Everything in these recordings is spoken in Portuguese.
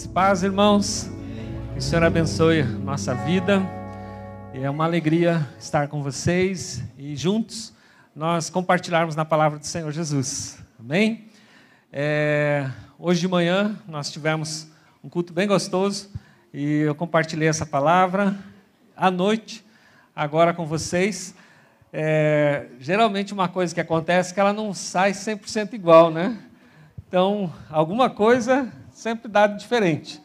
Graças e paz, irmãos. Que o Senhor abençoe nossa vida. É uma alegria estar com vocês e juntos nós compartilharmos na palavra do Senhor Jesus. Amém? É, hoje de manhã nós tivemos um culto bem gostoso e eu compartilhei essa palavra à noite, agora com vocês. É, geralmente uma coisa que acontece é que ela não sai 100% igual, né? Então, alguma coisa sempre dá diferente.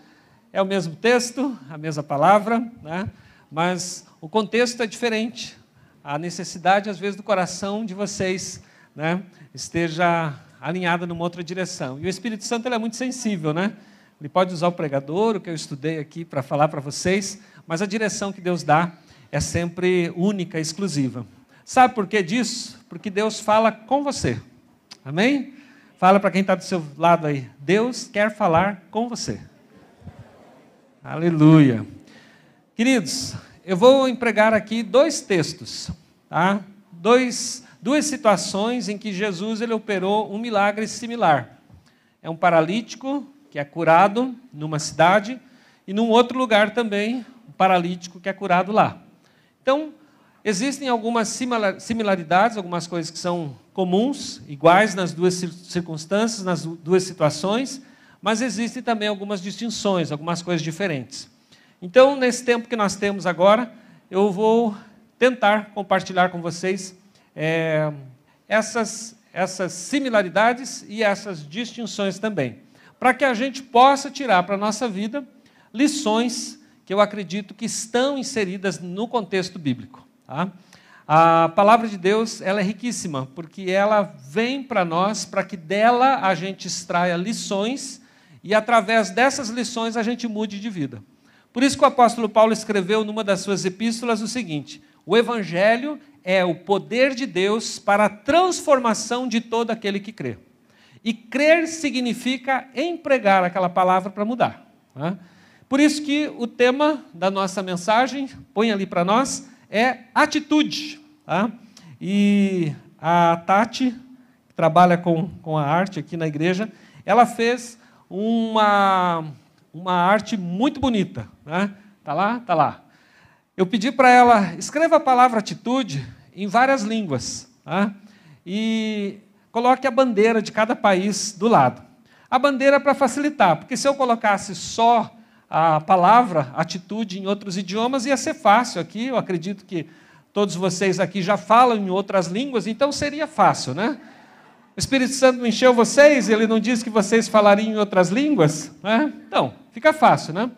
É o mesmo texto, a mesma palavra, né? mas o contexto é diferente. A necessidade, às vezes, do coração de vocês né? esteja alinhada numa outra direção. E o Espírito Santo é muito sensível, né? Ele pode usar o pregador, o que eu estudei aqui para falar para vocês, mas a direção que Deus dá é sempre única, exclusiva. Sabe por que disso? Porque Deus fala com você. Amém? Fala para quem está do seu lado aí. Deus quer falar com você. Aleluia. Queridos, eu vou empregar aqui dois textos, tá? Dois, duas situações em que Jesus ele operou um milagre similar. É um paralítico que é curado numa cidade e num outro lugar também, um paralítico que é curado lá. Então, existem algumas similaridades, algumas coisas que são comuns, iguais nas duas circunstâncias, nas duas situações, mas existem também algumas distinções, algumas coisas diferentes. Então, nesse tempo que nós temos agora, eu vou tentar compartilhar com vocês é, essas, essas similaridades e essas distinções também, para que a gente possa tirar para a nossa vida lições que eu acredito que estão inseridas no contexto bíblico. Tá? A palavra de Deus ela é riquíssima, porque ela vem para nós para que dela a gente extraia lições e através dessas lições a gente mude de vida. Por isso que o apóstolo Paulo escreveu numa das suas epístolas o seguinte: o evangelho é o poder de Deus para a transformação de todo aquele que crê. E crer significa empregar aquela palavra para mudar. Né? Por isso que o tema da nossa mensagem, põe ali para nós, é atitude. Tá? E a Tati, que trabalha com, com a arte aqui na igreja, ela fez uma, uma arte muito bonita. Né? Tá lá? Tá lá. Eu pedi para ela, escreva a palavra atitude em várias línguas. Tá? E coloque a bandeira de cada país do lado. A bandeira é para facilitar, porque se eu colocasse só a palavra atitude em outros idiomas, ia ser fácil aqui. Eu acredito que todos vocês aqui já falam em outras línguas, então seria fácil, né? O Espírito Santo encheu vocês, ele não disse que vocês falariam em outras línguas? Né? Então, fica fácil, né?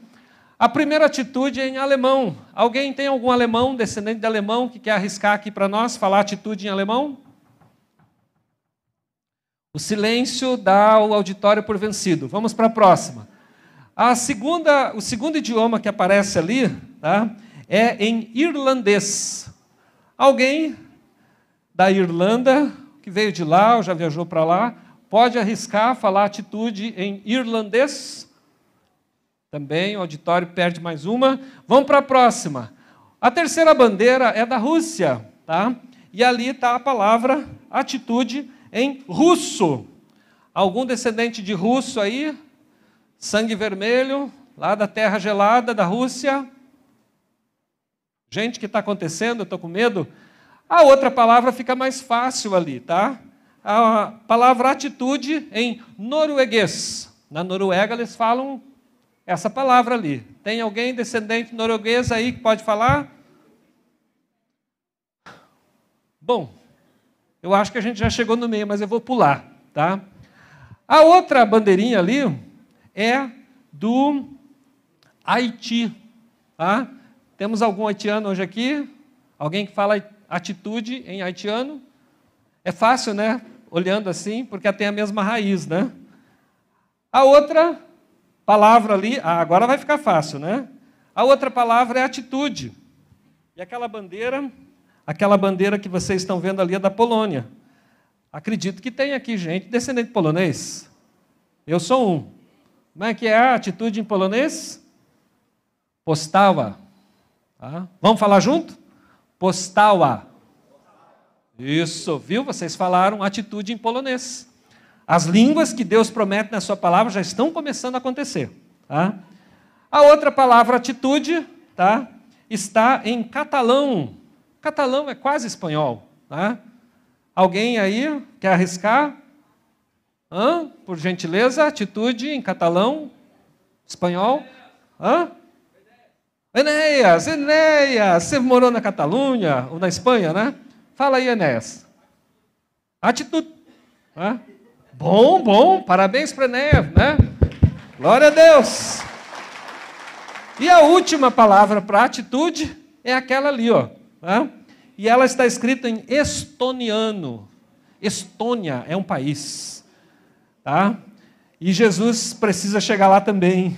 A primeira atitude é em alemão. Alguém tem algum alemão, descendente de alemão, que quer arriscar aqui para nós falar atitude em alemão? O silêncio dá o auditório por vencido. Vamos para a próxima. A segunda, o segundo idioma que aparece ali tá, é em irlandês. Alguém da Irlanda, que veio de lá ou já viajou para lá, pode arriscar falar atitude em irlandês? Também o auditório perde mais uma. Vamos para a próxima. A terceira bandeira é da Rússia, tá? E ali está a palavra atitude em russo. Algum descendente de russo aí? Sangue vermelho, lá da terra gelada da Rússia. Gente, o que está acontecendo? Eu estou com medo. A outra palavra fica mais fácil ali, tá? A palavra atitude em norueguês. Na Noruega eles falam essa palavra ali. Tem alguém descendente norueguês aí que pode falar? Bom, eu acho que a gente já chegou no meio, mas eu vou pular, tá? A outra bandeirinha ali, é do Haiti. Tá? Temos algum haitiano hoje aqui? Alguém que fala atitude em haitiano? É fácil, né? Olhando assim, porque tem a mesma raiz, né? A outra palavra ali, ah, agora vai ficar fácil, né? A outra palavra é atitude. E aquela bandeira, aquela bandeira que vocês estão vendo ali é da Polônia. Acredito que tem aqui gente descendente polonês. Eu sou um. Como é que é a atitude em polonês? Postała. Tá? Vamos falar junto? Postała. Isso, viu? Vocês falaram atitude em polonês. As línguas que Deus promete na sua palavra já estão começando a acontecer. Tá? A outra palavra atitude tá? está em catalão. Catalão é quase espanhol. Tá? Alguém aí quer arriscar? Hã? Por gentileza, atitude em catalão, espanhol. Hã? Enéas, Enéas, você morou na Catalunha ou na Espanha, né? Fala aí, Enéas. Atitude. Hã? Bom, bom, parabéns para Enéas, né? Glória a Deus. E a última palavra para atitude é aquela ali, ó. E ela está escrita em estoniano. Estônia é um país. Tá? E Jesus precisa chegar lá também.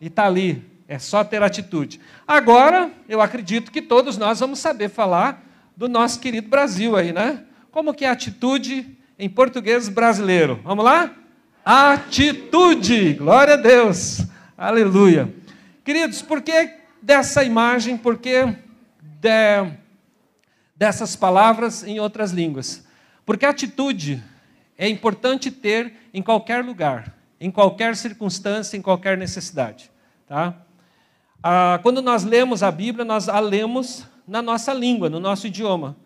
E está ali. É só ter atitude. Agora, eu acredito que todos nós vamos saber falar do nosso querido Brasil aí, né? Como que é atitude em português brasileiro? Vamos lá? Atitude! Glória a Deus! Aleluia! Queridos, por que dessa imagem? Por que de, dessas palavras em outras línguas? Porque atitude é importante ter em qualquer lugar, em qualquer circunstância, em qualquer necessidade. Tá? Ah, quando nós lemos a Bíblia, nós a lemos na nossa língua, no nosso idioma.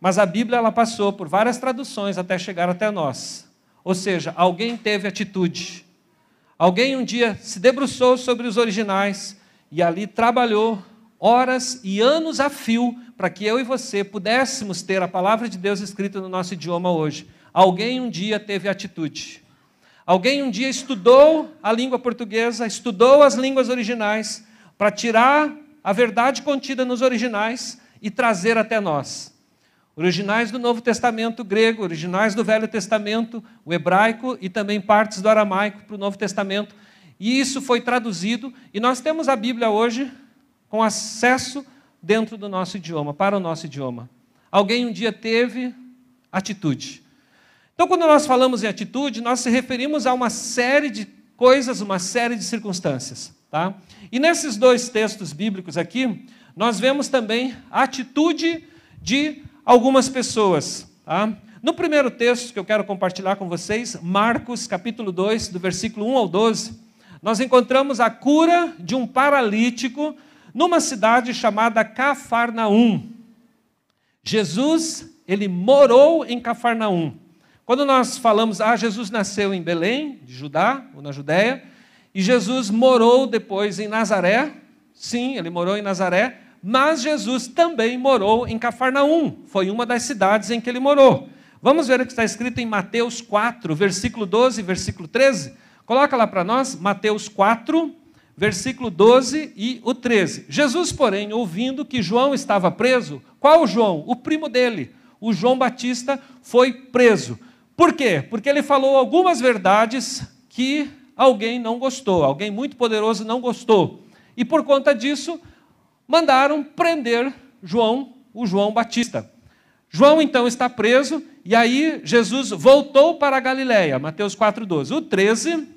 Mas a Bíblia ela passou por várias traduções até chegar até nós. Ou seja, alguém teve atitude. Alguém um dia se debruçou sobre os originais e ali trabalhou horas e anos a fio para que eu e você pudéssemos ter a palavra de Deus escrita no nosso idioma hoje. Alguém um dia teve atitude. Alguém um dia estudou a língua portuguesa, estudou as línguas originais para tirar a verdade contida nos originais e trazer até nós. Originais do Novo Testamento grego, originais do Velho Testamento, o hebraico e também partes do aramaico para o Novo Testamento. E isso foi traduzido e nós temos a Bíblia hoje com acesso dentro do nosso idioma, para o nosso idioma. Alguém um dia teve atitude. Então, quando nós falamos em atitude, nós se referimos a uma série de coisas, uma série de circunstâncias. Tá? E nesses dois textos bíblicos aqui, nós vemos também a atitude de algumas pessoas. Tá? No primeiro texto que eu quero compartilhar com vocês, Marcos capítulo 2, do versículo 1 ao 12, nós encontramos a cura de um paralítico numa cidade chamada Cafarnaum. Jesus, ele morou em Cafarnaum. Quando nós falamos, ah, Jesus nasceu em Belém, de Judá, ou na Judéia, e Jesus morou depois em Nazaré, sim, ele morou em Nazaré, mas Jesus também morou em Cafarnaum, foi uma das cidades em que ele morou. Vamos ver o que está escrito em Mateus 4, versículo 12 e versículo 13. Coloca lá para nós, Mateus 4, versículo 12 e o 13. Jesus, porém, ouvindo que João estava preso, qual João? O primo dele, o João Batista, foi preso. Por quê? Porque ele falou algumas verdades que alguém não gostou, alguém muito poderoso não gostou. E por conta disso, mandaram prender João, o João Batista. João então está preso, e aí Jesus voltou para a Galiléia, Mateus 4,12. O 13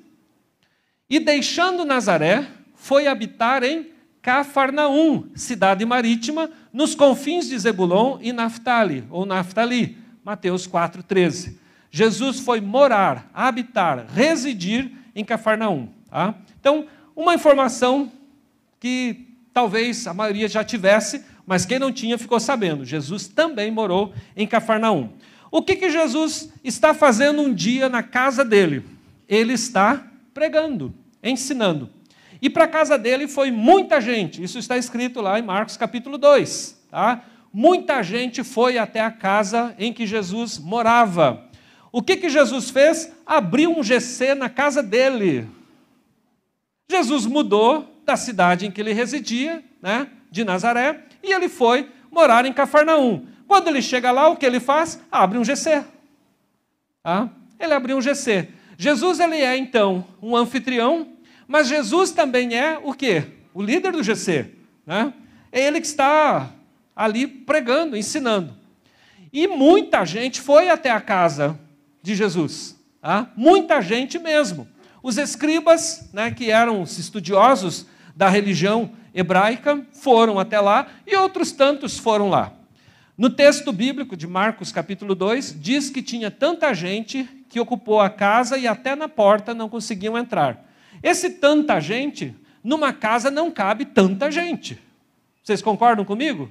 e deixando Nazaré, foi habitar em Cafarnaum, cidade marítima, nos confins de Zebulon e Naftali, ou Naftali, Mateus 4,13. Jesus foi morar, habitar, residir em Cafarnaum. Tá? Então, uma informação que talvez a maioria já tivesse, mas quem não tinha ficou sabendo. Jesus também morou em Cafarnaum. O que, que Jesus está fazendo um dia na casa dele? Ele está pregando ensinando. E para a casa dele foi muita gente, isso está escrito lá em Marcos capítulo 2. Tá? Muita gente foi até a casa em que Jesus morava. O que, que Jesus fez? Abriu um GC na casa dele. Jesus mudou da cidade em que ele residia, né, de Nazaré, e ele foi morar em Cafarnaum. Quando ele chega lá, o que ele faz? Abre um GC. Tá? Ele abriu um GC. Jesus ele é então um anfitrião, mas Jesus também é o quê? O líder do GC. Né? É ele que está ali pregando, ensinando. E muita gente foi até a casa de Jesus. Tá? Muita gente mesmo. Os escribas, né, que eram os estudiosos da religião hebraica, foram até lá e outros tantos foram lá. No texto bíblico de Marcos, capítulo 2, diz que tinha tanta gente que ocupou a casa e até na porta não conseguiam entrar. Esse tanta gente, numa casa não cabe tanta gente. Vocês concordam comigo?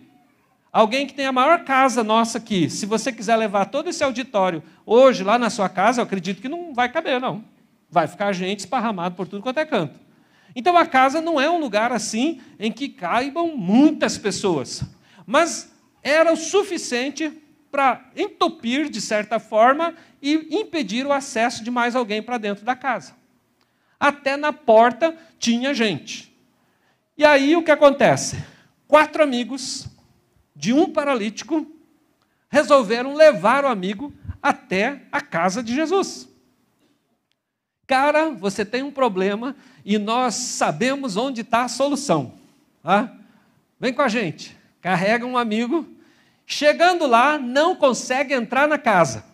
Alguém que tem a maior casa nossa aqui, se você quiser levar todo esse auditório hoje lá na sua casa, eu acredito que não vai caber, não. Vai ficar gente esparramado por tudo quanto é canto. Então a casa não é um lugar assim em que caibam muitas pessoas, mas era o suficiente para entupir, de certa forma, e impedir o acesso de mais alguém para dentro da casa. Até na porta tinha gente. E aí o que acontece? Quatro amigos de um paralítico resolveram levar o amigo até a casa de Jesus. Cara, você tem um problema e nós sabemos onde está a solução. Tá? Vem com a gente. Carrega um amigo. Chegando lá, não consegue entrar na casa.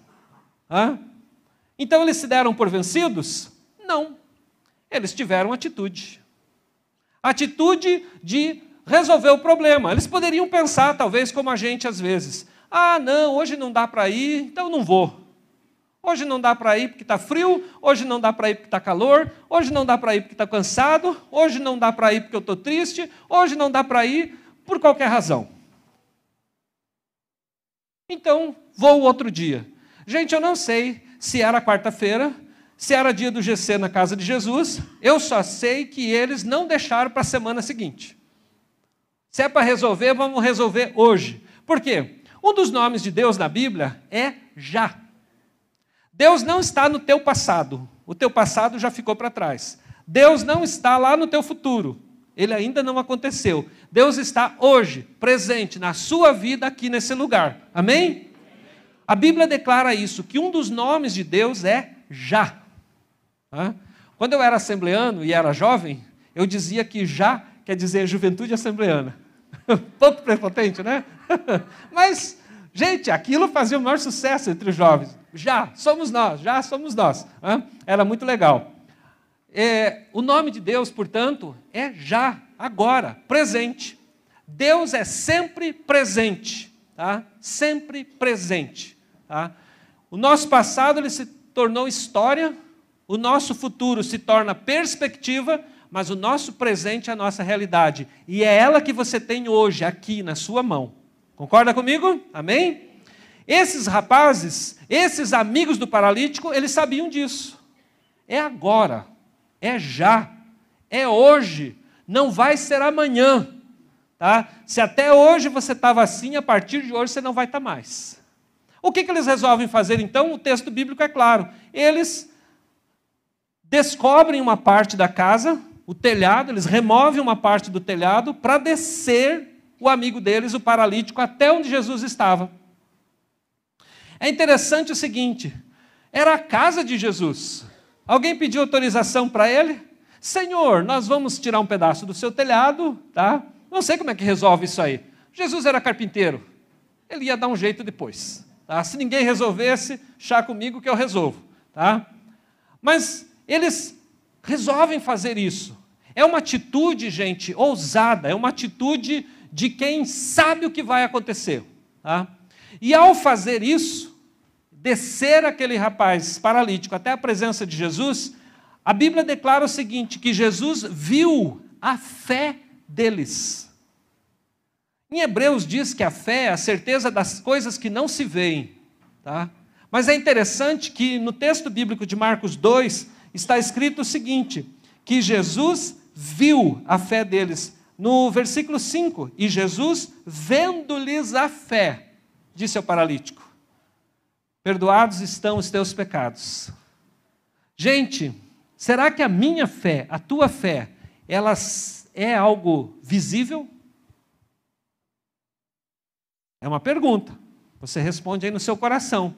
Tá? Então eles se deram por vencidos? Não. Eles tiveram atitude. Atitude de resolver o problema. Eles poderiam pensar, talvez, como a gente às vezes: ah, não, hoje não dá para ir, então não vou. Hoje não dá para ir porque está frio, hoje não dá para ir porque está calor, hoje não dá para ir porque está cansado, hoje não dá para ir porque eu estou triste, hoje não dá para ir por qualquer razão. Então, vou outro dia. Gente, eu não sei se era quarta-feira, se era dia do GC na casa de Jesus, eu só sei que eles não deixaram para a semana seguinte. Se é para resolver, vamos resolver hoje. Por quê? Um dos nomes de Deus na Bíblia é já. Deus não está no teu passado. O teu passado já ficou para trás. Deus não está lá no teu futuro. Ele ainda não aconteceu. Deus está hoje, presente na sua vida aqui nesse lugar. Amém? A Bíblia declara isso, que um dos nomes de Deus é já. Quando eu era assembleano e era jovem, eu dizia que já quer dizer juventude assembleana. Pouco prepotente, né? Mas, gente, aquilo fazia o maior sucesso entre os jovens. Já, somos nós, já somos nós. Era muito legal. É, o nome de Deus, portanto, é já, agora, presente. Deus é sempre presente, tá? Sempre presente. Tá? O nosso passado ele se tornou história, o nosso futuro se torna perspectiva, mas o nosso presente é a nossa realidade. E é ela que você tem hoje, aqui na sua mão. Concorda comigo? Amém? Esses rapazes, esses amigos do paralítico, eles sabiam disso. É agora, é já, é hoje, não vai ser amanhã. Tá? Se até hoje você estava assim, a partir de hoje você não vai estar tá mais. O que, que eles resolvem fazer então? O texto bíblico é claro. Eles descobrem uma parte da casa, o telhado, eles removem uma parte do telhado para descer o amigo deles, o paralítico, até onde Jesus estava. É interessante o seguinte: era a casa de Jesus. Alguém pediu autorização para ele? Senhor, nós vamos tirar um pedaço do seu telhado, tá? Não sei como é que resolve isso aí. Jesus era carpinteiro. Ele ia dar um jeito depois. Tá? Se ninguém resolvesse, chá comigo que eu resolvo. Tá? Mas eles resolvem fazer isso. É uma atitude, gente, ousada, é uma atitude de quem sabe o que vai acontecer. Tá? E ao fazer isso, descer aquele rapaz paralítico até a presença de Jesus, a Bíblia declara o seguinte: que Jesus viu a fé deles. Em Hebreus diz que a fé é a certeza das coisas que não se veem. Tá? Mas é interessante que no texto bíblico de Marcos 2 está escrito o seguinte: que Jesus viu a fé deles. No versículo 5, e Jesus, vendo-lhes a fé, disse ao paralítico: Perdoados estão os teus pecados. Gente, será que a minha fé, a tua fé, ela é algo visível? É uma pergunta. Você responde aí no seu coração.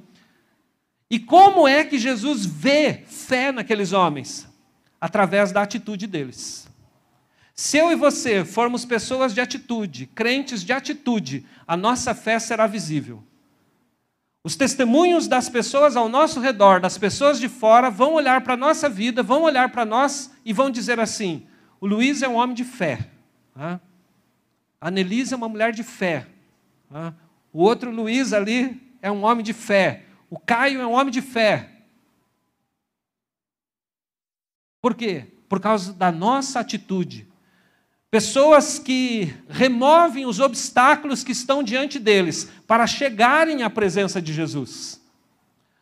E como é que Jesus vê fé naqueles homens? Através da atitude deles. Se eu e você formos pessoas de atitude, crentes de atitude, a nossa fé será visível. Os testemunhos das pessoas ao nosso redor, das pessoas de fora, vão olhar para a nossa vida, vão olhar para nós e vão dizer assim: o Luiz é um homem de fé. A Anelise é uma mulher de fé. O outro Luiz ali é um homem de fé. O Caio é um homem de fé. Por quê? por causa da nossa atitude. Pessoas que removem os obstáculos que estão diante deles para chegarem à presença de Jesus.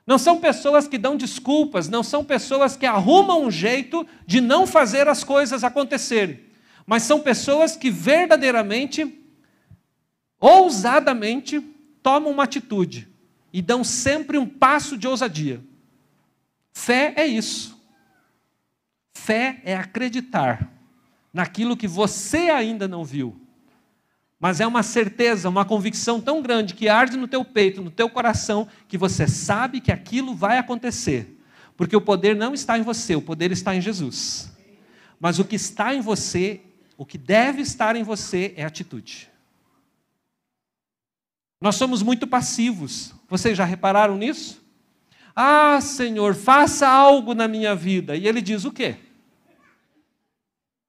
Não são pessoas que dão desculpas, não são pessoas que arrumam um jeito de não fazer as coisas acontecerem, mas são pessoas que verdadeiramente, ousadamente, tomam uma atitude e dão sempre um passo de ousadia. Fé é isso. Fé é acreditar naquilo que você ainda não viu. Mas é uma certeza, uma convicção tão grande que arde no teu peito, no teu coração, que você sabe que aquilo vai acontecer. Porque o poder não está em você, o poder está em Jesus. Mas o que está em você, o que deve estar em você é atitude. Nós somos muito passivos. Vocês já repararam nisso? Ah, Senhor, faça algo na minha vida. E ele diz o quê?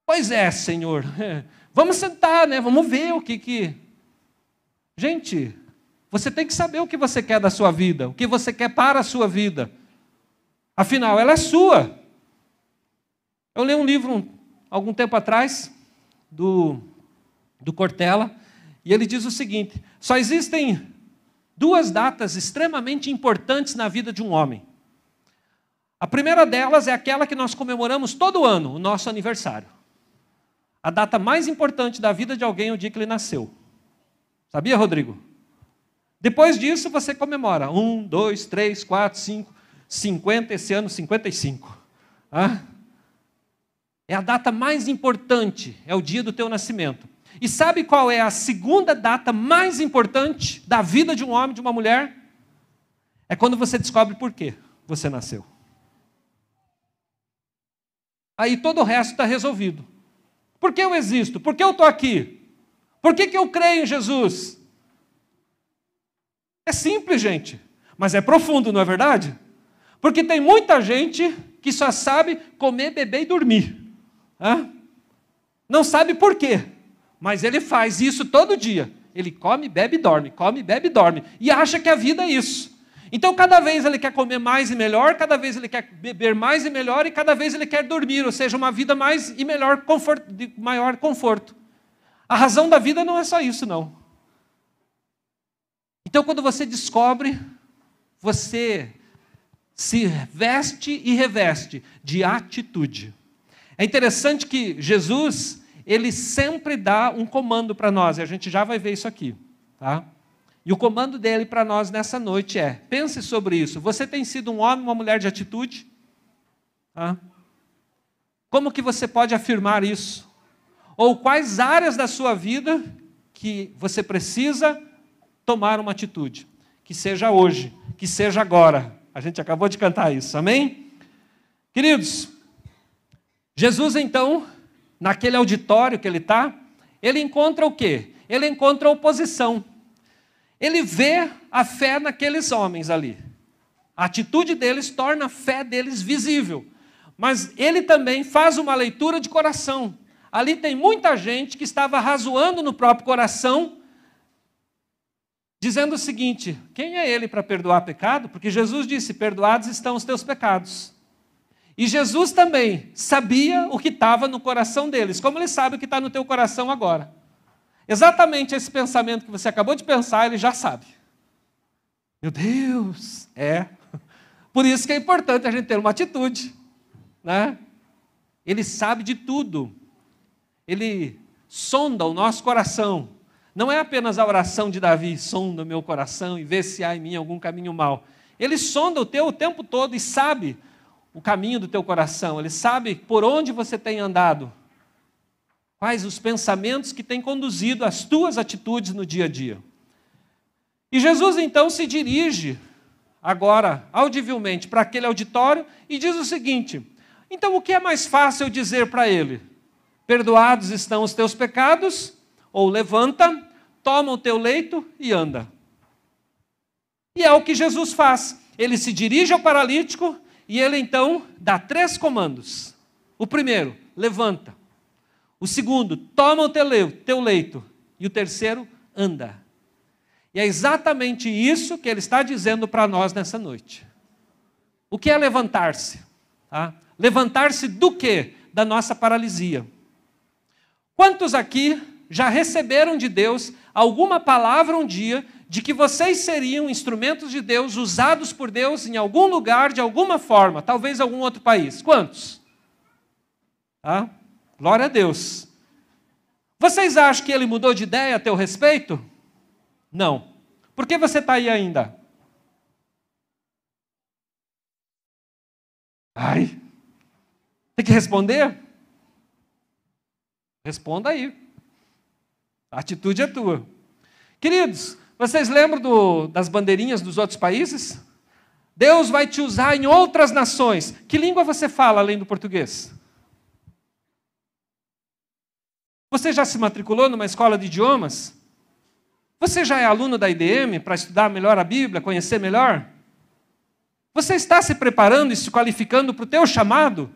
Pois é, Senhor. Vamos sentar, né? Vamos ver o que que. Gente, você tem que saber o que você quer da sua vida, o que você quer para a sua vida. Afinal, ela é sua. Eu li um livro algum tempo atrás do do Cortella e ele diz o seguinte: só existem duas datas extremamente importantes na vida de um homem. A primeira delas é aquela que nós comemoramos todo ano, o nosso aniversário a data mais importante da vida de alguém é o dia que ele nasceu. Sabia, Rodrigo? Depois disso, você comemora. Um, dois, três, quatro, cinco, cinquenta, esse ano, cinquenta e cinco. É a data mais importante, é o dia do teu nascimento. E sabe qual é a segunda data mais importante da vida de um homem, de uma mulher? É quando você descobre por que você nasceu. Aí todo o resto está resolvido. Por que eu existo? Por que eu estou aqui? Por que, que eu creio em Jesus? É simples, gente, mas é profundo, não é verdade? Porque tem muita gente que só sabe comer, beber e dormir. Hã? Não sabe por quê, mas ele faz isso todo dia. Ele come, bebe dorme, come, bebe dorme. E acha que a vida é isso. Então, cada vez ele quer comer mais e melhor, cada vez ele quer beber mais e melhor, e cada vez ele quer dormir, ou seja, uma vida mais e melhor, conforto, de maior conforto. A razão da vida não é só isso, não. Então, quando você descobre, você se veste e reveste de atitude. É interessante que Jesus, ele sempre dá um comando para nós, e a gente já vai ver isso aqui, tá? E o comando dele para nós nessa noite é: pense sobre isso. Você tem sido um homem, uma mulher de atitude? Como que você pode afirmar isso? Ou quais áreas da sua vida que você precisa tomar uma atitude? Que seja hoje, que seja agora. A gente acabou de cantar isso, amém? Queridos, Jesus então, naquele auditório que ele está, ele encontra o quê? Ele encontra oposição. Ele vê a fé naqueles homens ali. A atitude deles torna a fé deles visível. Mas ele também faz uma leitura de coração. Ali tem muita gente que estava razoando no próprio coração, dizendo o seguinte: quem é ele para perdoar pecado? Porque Jesus disse: perdoados estão os teus pecados. E Jesus também sabia o que estava no coração deles, como ele sabe o que está no teu coração agora. Exatamente esse pensamento que você acabou de pensar, ele já sabe. Meu Deus, é. Por isso que é importante a gente ter uma atitude, né? Ele sabe de tudo. Ele sonda o nosso coração. Não é apenas a oração de Davi, sonda o meu coração e vê se há em mim algum caminho mal. Ele sonda o teu o tempo todo e sabe o caminho do teu coração. Ele sabe por onde você tem andado. Quais os pensamentos que têm conduzido as tuas atitudes no dia a dia? E Jesus então se dirige agora audivelmente para aquele auditório e diz o seguinte: então o que é mais fácil dizer para ele? Perdoados estão os teus pecados, ou levanta, toma o teu leito e anda. E é o que Jesus faz. Ele se dirige ao paralítico e ele então dá três comandos. O primeiro, levanta. O segundo, toma o teu leito. E o terceiro, anda. E é exatamente isso que ele está dizendo para nós nessa noite. O que é levantar-se? Tá? Levantar-se do quê? Da nossa paralisia. Quantos aqui já receberam de Deus alguma palavra um dia de que vocês seriam instrumentos de Deus, usados por Deus em algum lugar, de alguma forma, talvez algum outro país? Quantos? Ah, glória a Deus. Vocês acham que ele mudou de ideia a teu respeito? Não. Por que você está aí ainda? Ai, tem que responder? Responda aí. A atitude é tua. Queridos, vocês lembram do, das bandeirinhas dos outros países? Deus vai te usar em outras nações. Que língua você fala além do português? Você já se matriculou numa escola de idiomas? Você já é aluno da IDM para estudar melhor a Bíblia, conhecer melhor? Você está se preparando e se qualificando para o teu chamado?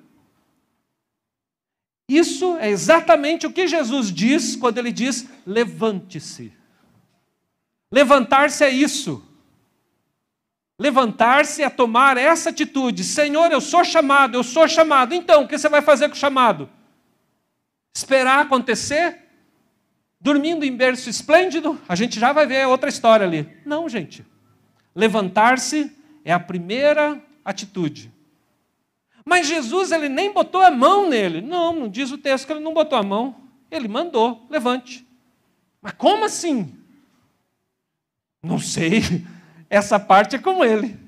Isso é exatamente o que Jesus diz quando ele diz: levante-se. Levantar-se é isso. Levantar-se é tomar essa atitude: Senhor, eu sou chamado, eu sou chamado. Então, o que você vai fazer com o chamado? Esperar acontecer? Dormindo em berço esplêndido? A gente já vai ver outra história ali. Não, gente. Levantar-se é a primeira atitude. Mas Jesus ele nem botou a mão nele. Não, não diz o texto que ele não botou a mão. Ele mandou, levante. Mas como assim? Não sei. Essa parte é com ele.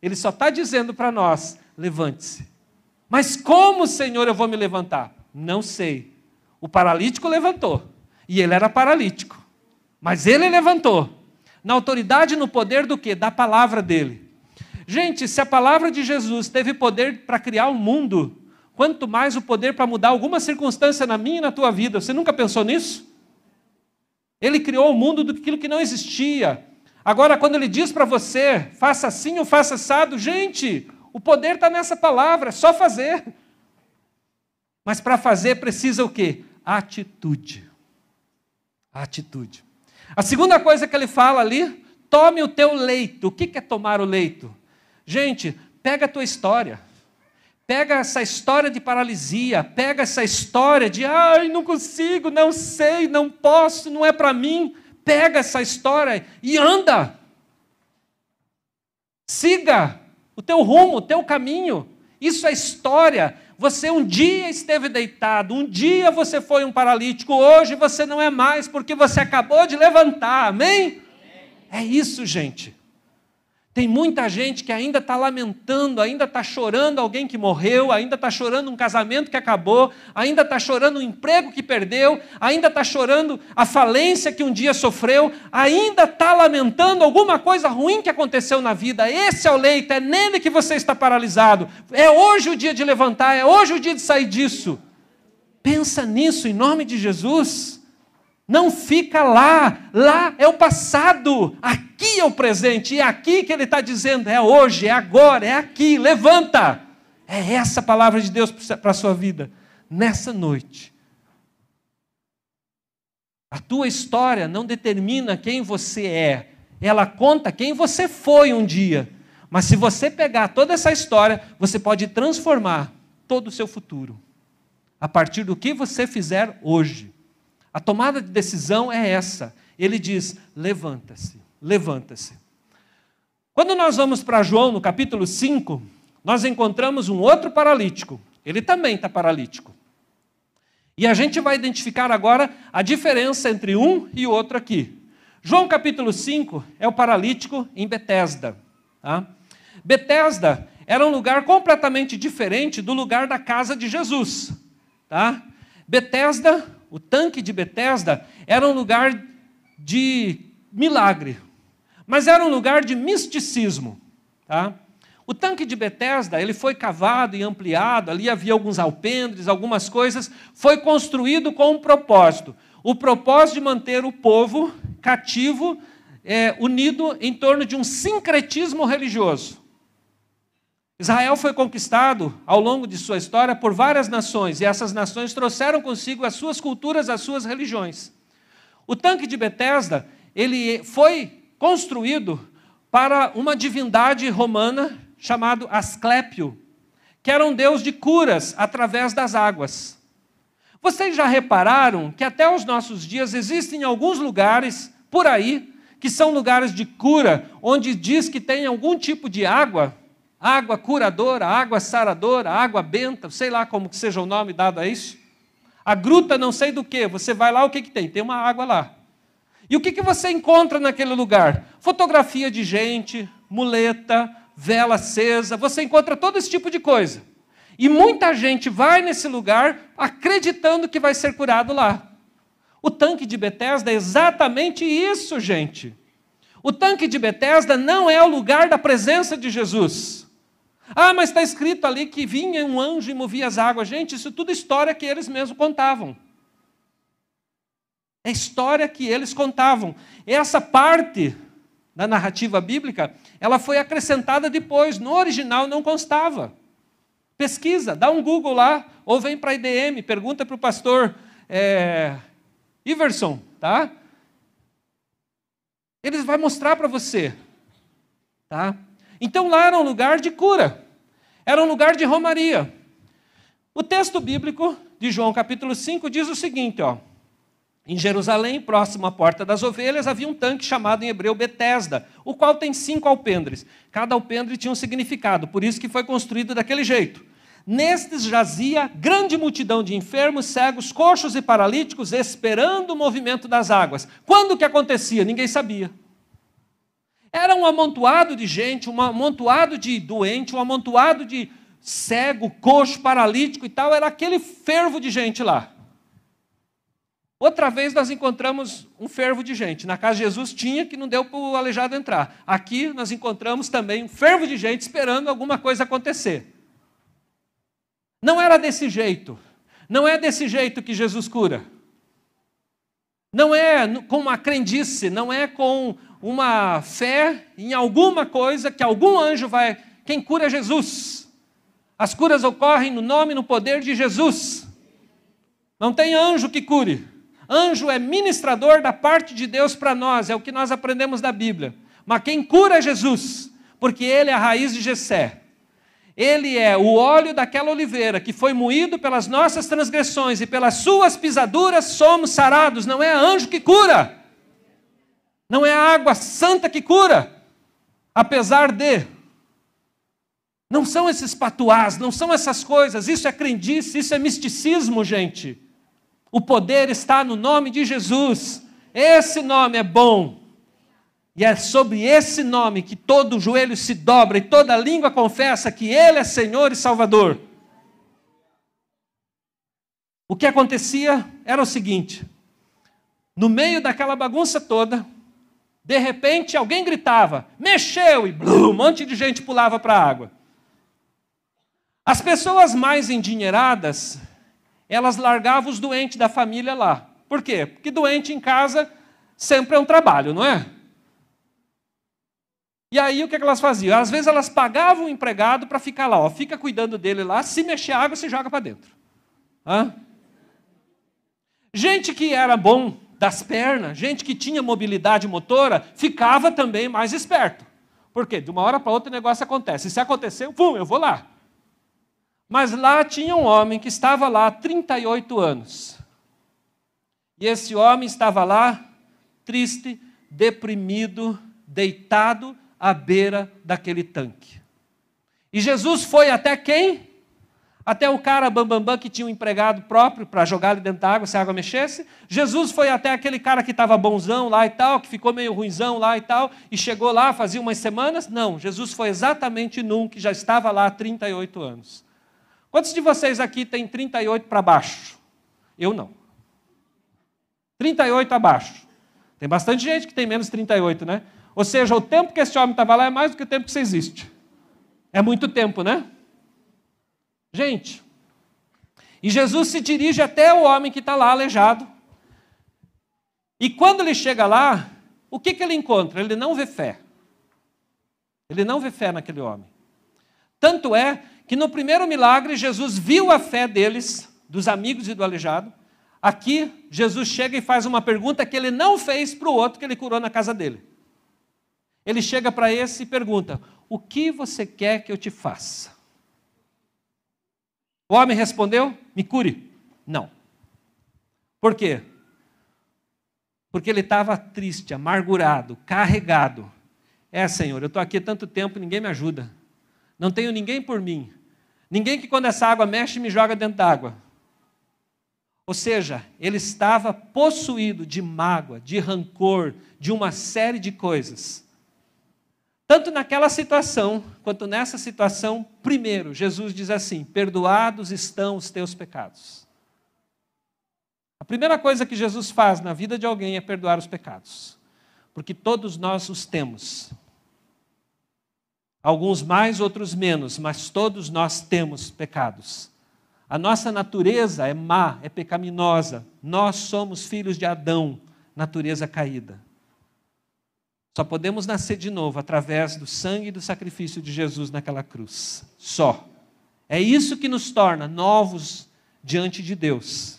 Ele só está dizendo para nós: levante-se. Mas como, Senhor, eu vou me levantar? Não sei. O paralítico levantou. E ele era paralítico. Mas ele levantou. Na autoridade e no poder do que? Da palavra dele. Gente, se a palavra de Jesus teve poder para criar o um mundo, quanto mais o poder para mudar alguma circunstância na minha e na tua vida. Você nunca pensou nisso? Ele criou o mundo daquilo que não existia. Agora, quando ele diz para você, faça assim ou faça assado, gente, o poder está nessa palavra, é só fazer. Mas para fazer precisa o quê? Atitude. Atitude. A segunda coisa que ele fala ali, tome o teu leito. O que é tomar o leito? Gente, pega a tua história. Pega essa história de paralisia, pega essa história de ai, não consigo, não sei, não posso, não é para mim. Pega essa história e anda. Siga o teu rumo, o teu caminho. Isso é história. Você um dia esteve deitado, um dia você foi um paralítico, hoje você não é mais porque você acabou de levantar. Amém? É isso, gente. Tem muita gente que ainda está lamentando, ainda está chorando alguém que morreu, ainda está chorando um casamento que acabou, ainda está chorando um emprego que perdeu, ainda está chorando a falência que um dia sofreu, ainda está lamentando alguma coisa ruim que aconteceu na vida. Esse é o leito, é nele que você está paralisado. É hoje o dia de levantar, é hoje o dia de sair disso. Pensa nisso em nome de Jesus. Não fica lá, lá é o passado, aqui é o presente, e é aqui que ele está dizendo: é hoje, é agora, é aqui, levanta. É essa a palavra de Deus para a sua vida, nessa noite. A tua história não determina quem você é, ela conta quem você foi um dia. Mas se você pegar toda essa história, você pode transformar todo o seu futuro, a partir do que você fizer hoje. A tomada de decisão é essa. Ele diz: levanta-se, levanta-se. Quando nós vamos para João, no capítulo 5, nós encontramos um outro paralítico. Ele também está paralítico. E a gente vai identificar agora a diferença entre um e outro aqui. João capítulo 5 é o paralítico em Betesda. Tá? Betesda era um lugar completamente diferente do lugar da casa de Jesus. Tá? Betesda o tanque de Betesda era um lugar de milagre, mas era um lugar de misticismo. Tá? O tanque de Betesda ele foi cavado e ampliado, ali havia alguns alpendres, algumas coisas, foi construído com um propósito. O propósito de manter o povo cativo, é, unido em torno de um sincretismo religioso. Israel foi conquistado ao longo de sua história por várias nações, e essas nações trouxeram consigo as suas culturas, as suas religiões. O tanque de Betesda, ele foi construído para uma divindade romana chamado Asclépio, que era um Deus de curas através das águas. Vocês já repararam que até os nossos dias existem alguns lugares por aí que são lugares de cura, onde diz que tem algum tipo de água, água curadora, água saradora, água benta, sei lá como que seja o nome dado a isso. A gruta não sei do que, você vai lá, o que, que tem? Tem uma água lá. E o que, que você encontra naquele lugar? Fotografia de gente, muleta, vela acesa, você encontra todo esse tipo de coisa. E muita gente vai nesse lugar acreditando que vai ser curado lá. O tanque de Betesda é exatamente isso, gente. O tanque de Betesda não é o lugar da presença de Jesus. Ah, mas está escrito ali que vinha um anjo e movia as águas. Gente, isso tudo é história que eles mesmos contavam. É história que eles contavam. Essa parte da narrativa bíblica, ela foi acrescentada depois. No original não constava. Pesquisa, dá um Google lá, ou vem para a IDM, pergunta para o pastor é, Iverson, tá? Eles vai mostrar para você, tá? Então lá era um lugar de cura, era um lugar de romaria. O texto bíblico de João capítulo 5 diz o seguinte, ó: em Jerusalém, próximo à Porta das Ovelhas, havia um tanque chamado em hebreu Betesda, o qual tem cinco alpendres. Cada alpendre tinha um significado, por isso que foi construído daquele jeito. Nestes jazia grande multidão de enfermos, cegos, coxos e paralíticos, esperando o movimento das águas. Quando que acontecia? Ninguém sabia. Era um amontoado de gente, um amontoado de doente, um amontoado de cego, coxo, paralítico e tal. Era aquele fervo de gente lá. Outra vez nós encontramos um fervo de gente. Na casa de Jesus tinha que não deu para o aleijado entrar. Aqui nós encontramos também um fervo de gente esperando alguma coisa acontecer. Não era desse jeito. Não é desse jeito que Jesus cura. Não é com uma crendice, não é com uma fé em alguma coisa que algum anjo vai. Quem cura é Jesus. As curas ocorrem no nome e no poder de Jesus. Não tem anjo que cure. Anjo é ministrador da parte de Deus para nós, é o que nós aprendemos da Bíblia. Mas quem cura é Jesus, porque ele é a raiz de Jessé. Ele é o óleo daquela oliveira que foi moído pelas nossas transgressões e pelas suas pisaduras somos sarados. Não é anjo que cura. Não é a água santa que cura. Apesar de não são esses patuás, não são essas coisas, isso é crendice, isso é misticismo, gente. O poder está no nome de Jesus. Esse nome é bom. E é sobre esse nome que todo joelho se dobra e toda língua confessa que Ele é Senhor e Salvador. O que acontecia era o seguinte: no meio daquela bagunça toda, de repente alguém gritava, mexeu, e blum, um monte de gente pulava para a água. As pessoas mais endinheiradas elas largavam os doentes da família lá. Por quê? Porque doente em casa sempre é um trabalho, não é? E aí o que, elas faziam? Às vezes elas pagavam o empregado para ficar lá, ó, fica cuidando dele lá, se mexer água, se joga para dentro. Hã? Gente que era bom das pernas, gente que tinha mobilidade motora, ficava também mais esperto. Por quê? De uma hora para outra o negócio acontece. E se aconteceu, pum, eu vou lá. Mas lá tinha um homem que estava lá há 38 anos. E esse homem estava lá, triste, deprimido, deitado à beira daquele tanque. E Jesus foi até quem? Até o cara bambambam bam, bam, que tinha um empregado próprio para jogar ali dentro da água se a água mexesse. Jesus foi até aquele cara que estava bonzão lá e tal, que ficou meio ruinzão lá e tal, e chegou lá fazia umas semanas. Não, Jesus foi exatamente num que já estava lá há 38 anos. Quantos de vocês aqui têm 38 para baixo? Eu não. 38 abaixo. Tem bastante gente que tem menos 38, né? Ou seja, o tempo que esse homem estava lá é mais do que o tempo que você existe. É muito tempo, né? Gente, e Jesus se dirige até o homem que está lá aleijado. E quando ele chega lá, o que, que ele encontra? Ele não vê fé. Ele não vê fé naquele homem. Tanto é que no primeiro milagre Jesus viu a fé deles, dos amigos e do aleijado. Aqui, Jesus chega e faz uma pergunta que ele não fez para o outro que ele curou na casa dele. Ele chega para esse e pergunta: O que você quer que eu te faça? O homem respondeu: Me cure. Não. Por quê? Porque ele estava triste, amargurado, carregado. É, Senhor, eu estou aqui há tanto tempo, ninguém me ajuda. Não tenho ninguém por mim. Ninguém que quando essa água mexe me joga dentro d'água. Ou seja, ele estava possuído de mágoa, de rancor, de uma série de coisas. Tanto naquela situação, quanto nessa situação, primeiro, Jesus diz assim: Perdoados estão os teus pecados. A primeira coisa que Jesus faz na vida de alguém é perdoar os pecados, porque todos nós os temos. Alguns mais, outros menos, mas todos nós temos pecados. A nossa natureza é má, é pecaminosa. Nós somos filhos de Adão, natureza caída. Só podemos nascer de novo através do sangue e do sacrifício de Jesus naquela cruz. Só. É isso que nos torna novos diante de Deus.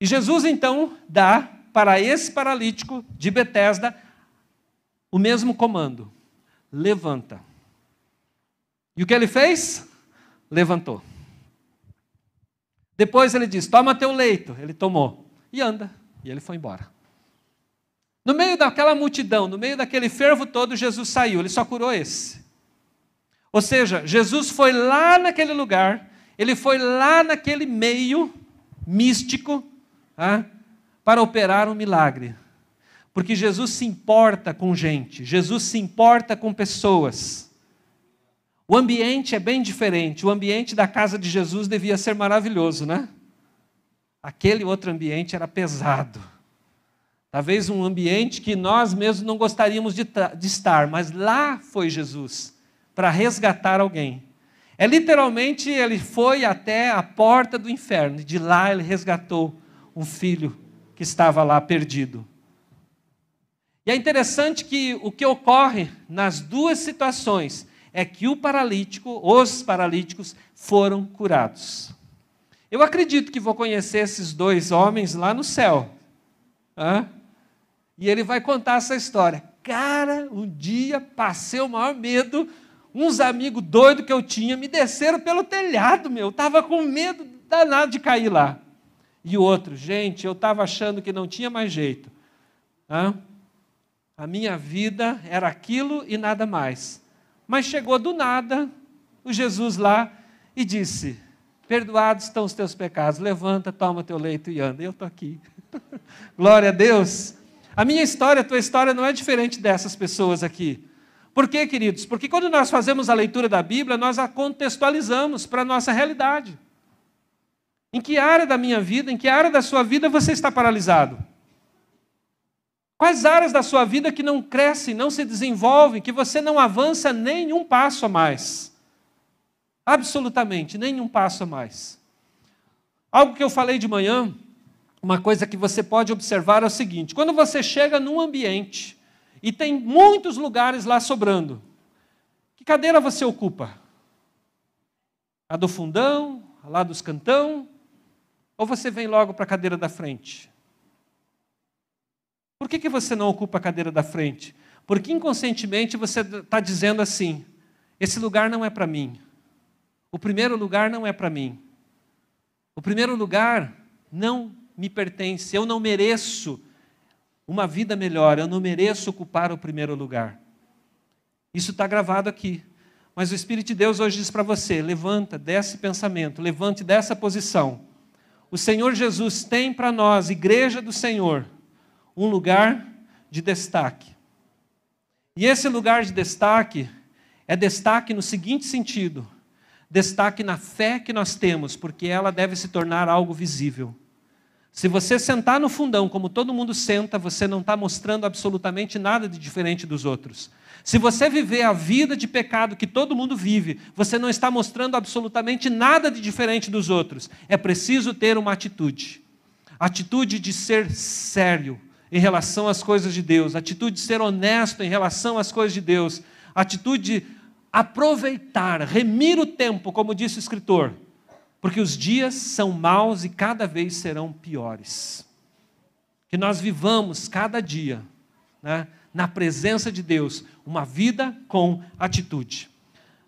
E Jesus então dá para esse paralítico de Betesda o mesmo comando: levanta. E o que ele fez? levantou. Depois ele diz: Toma teu leito. Ele tomou e anda. E ele foi embora. No meio daquela multidão, no meio daquele fervo todo, Jesus saiu. Ele só curou esse. Ou seja, Jesus foi lá naquele lugar, ele foi lá naquele meio místico para operar um milagre. Porque Jesus se importa com gente, Jesus se importa com pessoas. O ambiente é bem diferente. O ambiente da casa de Jesus devia ser maravilhoso, né? Aquele outro ambiente era pesado. Talvez um ambiente que nós mesmos não gostaríamos de, de estar, mas lá foi Jesus para resgatar alguém. É literalmente ele foi até a porta do inferno e de lá ele resgatou um filho que estava lá perdido. E é interessante que o que ocorre nas duas situações é que o paralítico, os paralíticos, foram curados. Eu acredito que vou conhecer esses dois homens lá no céu. Hã? E ele vai contar essa história. Cara, um dia passei o maior medo. Uns amigos doidos que eu tinha me desceram pelo telhado, meu. Eu estava com medo danado de cair lá. E outro, gente, eu estava achando que não tinha mais jeito. Hã? A minha vida era aquilo e nada mais. Mas chegou do nada o Jesus lá e disse: Perdoados estão os teus pecados, levanta, toma teu leito e anda. Eu estou aqui. Glória a Deus. A minha história, a tua história não é diferente dessas pessoas aqui. Por quê, queridos? Porque quando nós fazemos a leitura da Bíblia, nós a contextualizamos para a nossa realidade. Em que área da minha vida, em que área da sua vida você está paralisado? Quais áreas da sua vida que não crescem, não se desenvolvem, que você não avança nem um passo a mais? Absolutamente, nem um passo a mais. Algo que eu falei de manhã, uma coisa que você pode observar é o seguinte: quando você chega num ambiente e tem muitos lugares lá sobrando, que cadeira você ocupa? A do fundão, a lá dos cantão? Ou você vem logo para a cadeira da frente? Por que, que você não ocupa a cadeira da frente? Porque inconscientemente você está dizendo assim: esse lugar não é para mim. O primeiro lugar não é para mim. O primeiro lugar não me pertence. Eu não mereço uma vida melhor. Eu não mereço ocupar o primeiro lugar. Isso está gravado aqui. Mas o Espírito de Deus hoje diz para você: levanta desse pensamento, levante dessa posição. O Senhor Jesus tem para nós, igreja do Senhor, um lugar de destaque. E esse lugar de destaque é destaque no seguinte sentido: destaque na fé que nós temos, porque ela deve se tornar algo visível. Se você sentar no fundão como todo mundo senta, você não está mostrando absolutamente nada de diferente dos outros. Se você viver a vida de pecado que todo mundo vive, você não está mostrando absolutamente nada de diferente dos outros. É preciso ter uma atitude atitude de ser sério, em relação às coisas de Deus, atitude de ser honesto em relação às coisas de Deus, atitude de aproveitar, remir o tempo, como disse o escritor, porque os dias são maus e cada vez serão piores. Que nós vivamos cada dia, né, na presença de Deus, uma vida com atitude.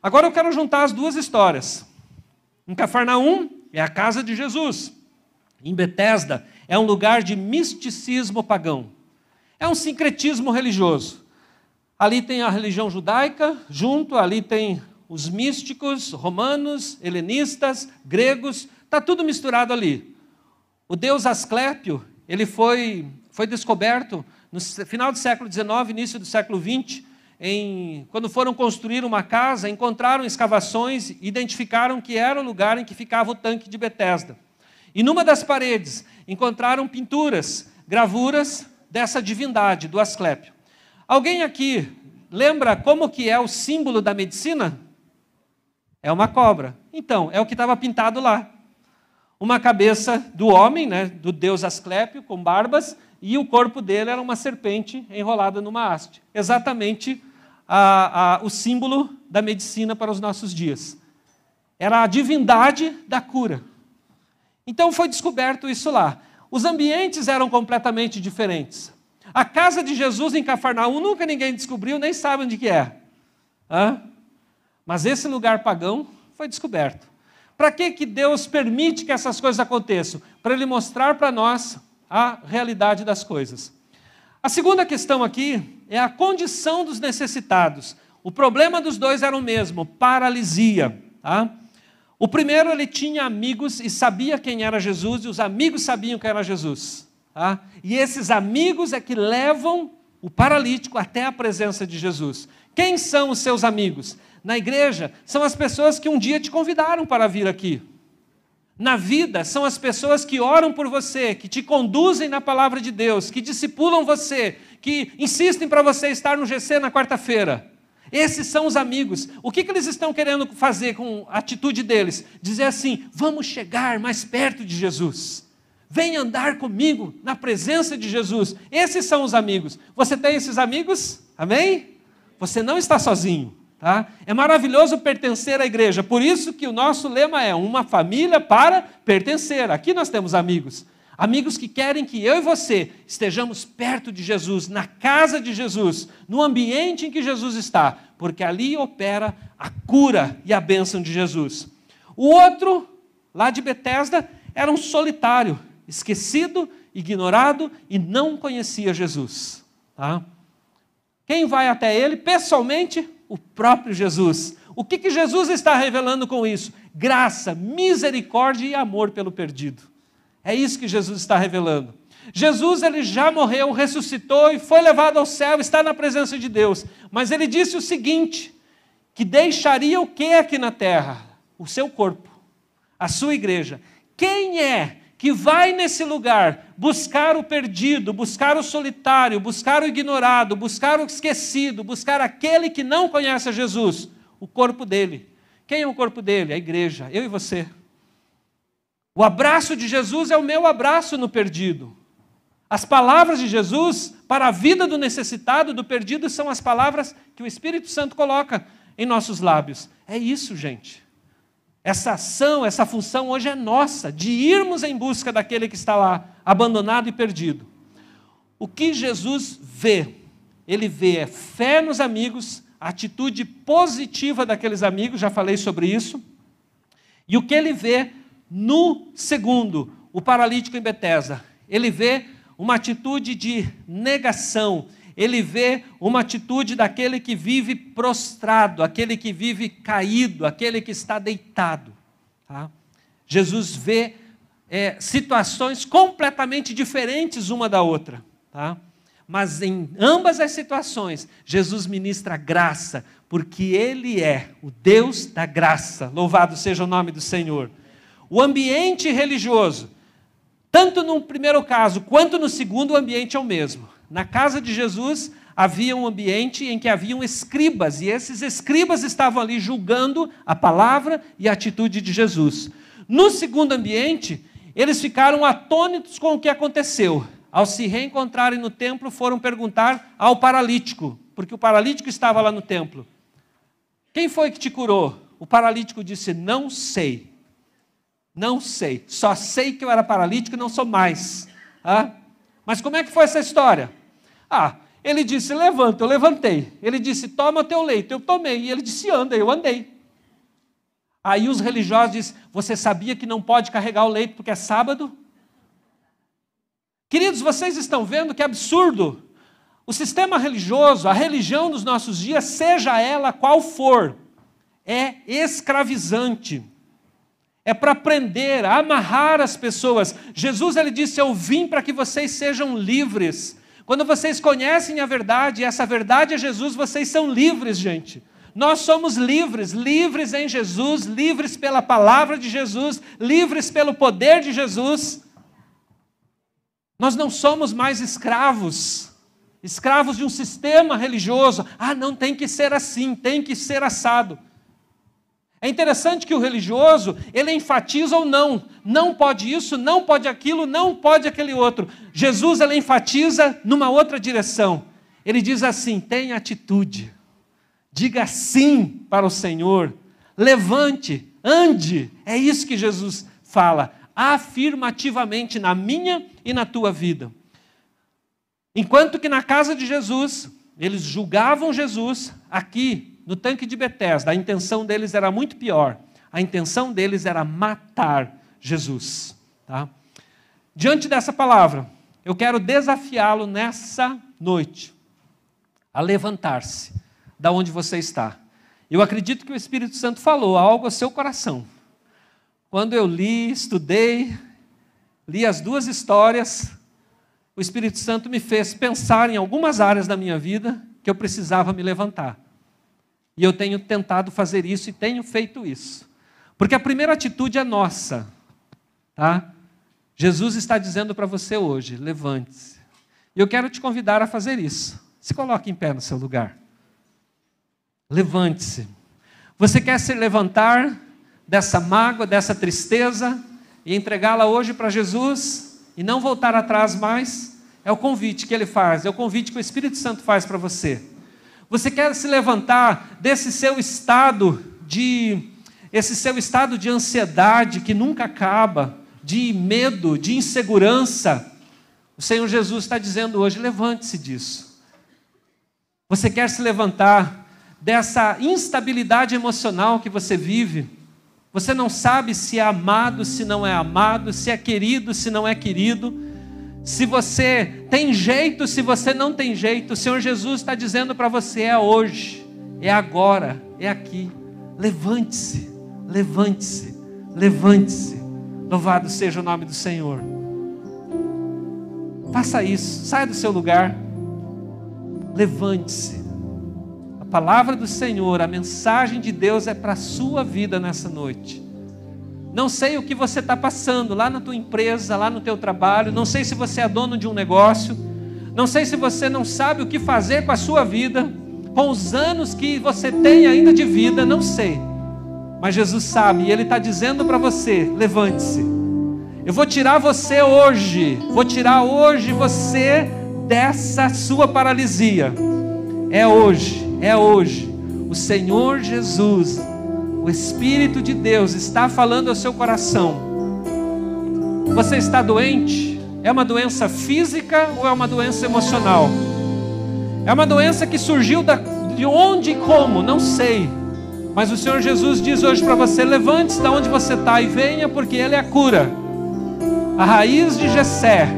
Agora eu quero juntar as duas histórias. Em Cafarnaum é a casa de Jesus. Em Betesda é um lugar de misticismo pagão. É um sincretismo religioso. Ali tem a religião judaica, junto ali tem os místicos romanos, helenistas, gregos, está tudo misturado ali. O deus Asclépio, ele foi, foi descoberto no final do século XIX, início do século XX, em, quando foram construir uma casa, encontraram escavações, identificaram que era o lugar em que ficava o tanque de Betesda. E numa das paredes encontraram pinturas, gravuras dessa divindade, do Asclépio. Alguém aqui lembra como que é o símbolo da medicina? É uma cobra. Então, é o que estava pintado lá. Uma cabeça do homem, né, do deus Asclépio, com barbas, e o corpo dele era uma serpente enrolada numa haste. Exatamente a, a, o símbolo da medicina para os nossos dias. Era a divindade da cura. Então foi descoberto isso lá. Os ambientes eram completamente diferentes. A casa de Jesus em Cafarnaum nunca ninguém descobriu, nem sabe onde que é. Hã? Mas esse lugar pagão foi descoberto. Para que, que Deus permite que essas coisas aconteçam? Para Ele mostrar para nós a realidade das coisas. A segunda questão aqui é a condição dos necessitados. O problema dos dois era o mesmo, paralisia. Tá? O primeiro, ele tinha amigos e sabia quem era Jesus, e os amigos sabiam quem era Jesus. Tá? E esses amigos é que levam o paralítico até a presença de Jesus. Quem são os seus amigos? Na igreja, são as pessoas que um dia te convidaram para vir aqui. Na vida, são as pessoas que oram por você, que te conduzem na palavra de Deus, que discipulam você, que insistem para você estar no GC na quarta-feira. Esses são os amigos. O que, que eles estão querendo fazer com a atitude deles? Dizer assim: vamos chegar mais perto de Jesus. Vem andar comigo na presença de Jesus. Esses são os amigos. Você tem esses amigos? Amém? Você não está sozinho. Tá? É maravilhoso pertencer à igreja, por isso que o nosso lema é uma família para pertencer. Aqui nós temos amigos, amigos que querem que eu e você estejamos perto de Jesus, na casa de Jesus, no ambiente em que Jesus está, porque ali opera a cura e a bênção de Jesus. O outro, lá de Betesda, era um solitário, esquecido, ignorado e não conhecia Jesus. Tá? Quem vai até ele pessoalmente? O próprio Jesus. O que, que Jesus está revelando com isso? Graça, misericórdia e amor pelo perdido. É isso que Jesus está revelando. Jesus ele já morreu, ressuscitou e foi levado ao céu, está na presença de Deus. Mas ele disse o seguinte: que deixaria o que aqui na terra? O seu corpo, a sua igreja. Quem é que vai nesse lugar buscar o perdido, buscar o solitário, buscar o ignorado, buscar o esquecido, buscar aquele que não conhece a Jesus, o corpo dele. Quem é o corpo dele? A igreja, eu e você. O abraço de Jesus é o meu abraço no perdido. As palavras de Jesus para a vida do necessitado, do perdido, são as palavras que o Espírito Santo coloca em nossos lábios. É isso, gente. Essa ação, essa função hoje é nossa, de irmos em busca daquele que está lá, abandonado e perdido. O que Jesus vê? Ele vê é fé nos amigos, atitude positiva daqueles amigos, já falei sobre isso. E o que ele vê no segundo, o paralítico em Betesda? Ele vê uma atitude de negação, ele vê uma atitude daquele que vive prostrado, aquele que vive caído, aquele que está deitado. Tá? Jesus vê é, situações completamente diferentes uma da outra. Tá? Mas em ambas as situações, Jesus ministra graça, porque Ele é o Deus da graça. Louvado seja o nome do Senhor. O ambiente religioso, tanto no primeiro caso quanto no segundo, o ambiente é o mesmo. Na casa de Jesus havia um ambiente em que haviam escribas, e esses escribas estavam ali julgando a palavra e a atitude de Jesus. No segundo ambiente, eles ficaram atônitos com o que aconteceu. Ao se reencontrarem no templo, foram perguntar ao paralítico, porque o paralítico estava lá no templo: Quem foi que te curou? O paralítico disse: Não sei. Não sei. Só sei que eu era paralítico e não sou mais. Ah? Mas como é que foi essa história? Ah, ele disse: levanta, eu levantei. Ele disse: toma teu leito, eu tomei. E ele disse: anda, eu andei. Aí os religiosos dizem: Você sabia que não pode carregar o leito porque é sábado? Queridos, vocês estão vendo que absurdo. O sistema religioso, a religião dos nossos dias, seja ela qual for, é escravizante. É para prender, amarrar as pessoas. Jesus ele disse: Eu vim para que vocês sejam livres. Quando vocês conhecem a verdade, e essa verdade é Jesus, vocês são livres, gente. Nós somos livres, livres em Jesus, livres pela palavra de Jesus, livres pelo poder de Jesus. Nós não somos mais escravos, escravos de um sistema religioso. Ah, não tem que ser assim, tem que ser assado. É interessante que o religioso, ele enfatiza ou não. Não pode isso, não pode aquilo, não pode aquele outro. Jesus, ele enfatiza numa outra direção. Ele diz assim: tenha atitude. Diga sim para o Senhor. Levante, ande. É isso que Jesus fala afirmativamente na minha e na tua vida. Enquanto que na casa de Jesus, eles julgavam Jesus, aqui no tanque de Betesda, a intenção deles era muito pior. A intenção deles era matar Jesus. Tá? Diante dessa palavra, eu quero desafiá-lo nessa noite a levantar-se da onde você está. Eu acredito que o Espírito Santo falou algo ao seu coração. Quando eu li, estudei, li as duas histórias, o Espírito Santo me fez pensar em algumas áreas da minha vida que eu precisava me levantar. E eu tenho tentado fazer isso e tenho feito isso. Porque a primeira atitude é nossa. Tá? Jesus está dizendo para você hoje: levante-se. E eu quero te convidar a fazer isso. Se coloque em pé no seu lugar. Levante-se. Você quer se levantar dessa mágoa, dessa tristeza e entregá-la hoje para Jesus e não voltar atrás mais? É o convite que ele faz, é o convite que o Espírito Santo faz para você. Você quer se levantar desse seu estado de esse seu estado de ansiedade que nunca acaba, de medo, de insegurança? O Senhor Jesus está dizendo hoje: levante-se disso. Você quer se levantar dessa instabilidade emocional que você vive? Você não sabe se é amado, se não é amado, se é querido, se não é querido se você tem jeito, se você não tem jeito, o Senhor Jesus está dizendo para você: é hoje, é agora, é aqui. Levante-se, levante-se, levante-se. Louvado seja o nome do Senhor. Faça isso, saia do seu lugar, levante-se. A palavra do Senhor, a mensagem de Deus é para a sua vida nessa noite. Não sei o que você está passando lá na tua empresa, lá no teu trabalho. Não sei se você é dono de um negócio. Não sei se você não sabe o que fazer com a sua vida, com os anos que você tem ainda de vida. Não sei. Mas Jesus sabe e Ele está dizendo para você: levante-se. Eu vou tirar você hoje. Vou tirar hoje você dessa sua paralisia. É hoje, é hoje. O Senhor Jesus o Espírito de Deus está falando ao seu coração. Você está doente? É uma doença física ou é uma doença emocional? É uma doença que surgiu da, de onde e como? Não sei. Mas o Senhor Jesus diz hoje para você: levante-se da onde você está e venha, porque Ele é a cura. A raiz de Jessé,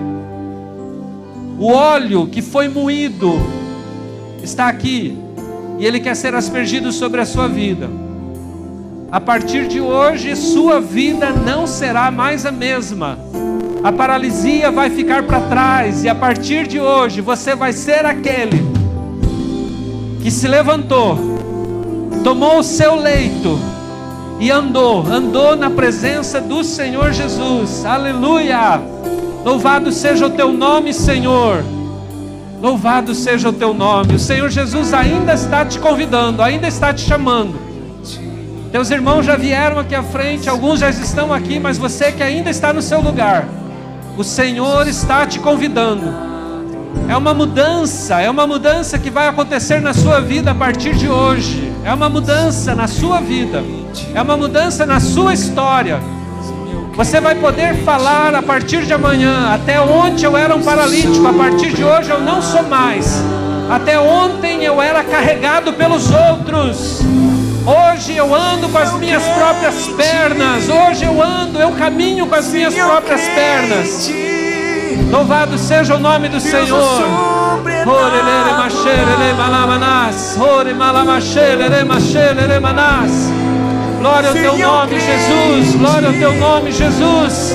o óleo que foi moído, está aqui, e Ele quer ser aspergido sobre a sua vida. A partir de hoje, sua vida não será mais a mesma. A paralisia vai ficar para trás, e a partir de hoje, você vai ser aquele que se levantou, tomou o seu leito e andou, andou na presença do Senhor Jesus. Aleluia! Louvado seja o teu nome, Senhor. Louvado seja o teu nome. O Senhor Jesus ainda está te convidando, ainda está te chamando teus irmãos já vieram aqui à frente, alguns já estão aqui, mas você que ainda está no seu lugar, o Senhor está te convidando. É uma mudança, é uma mudança que vai acontecer na sua vida a partir de hoje. É uma mudança na sua vida, é uma mudança na sua história. Você vai poder falar a partir de amanhã. Até ontem eu era um paralítico, a partir de hoje eu não sou mais. Até ontem eu era carregado pelos outros. Hoje eu ando com as minhas próprias pernas. Hoje eu ando, eu caminho com as minhas próprias pernas. Louvado seja o nome do Senhor. Glória ao teu nome, Jesus. Glória ao teu nome, Jesus.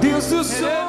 Deus do céu.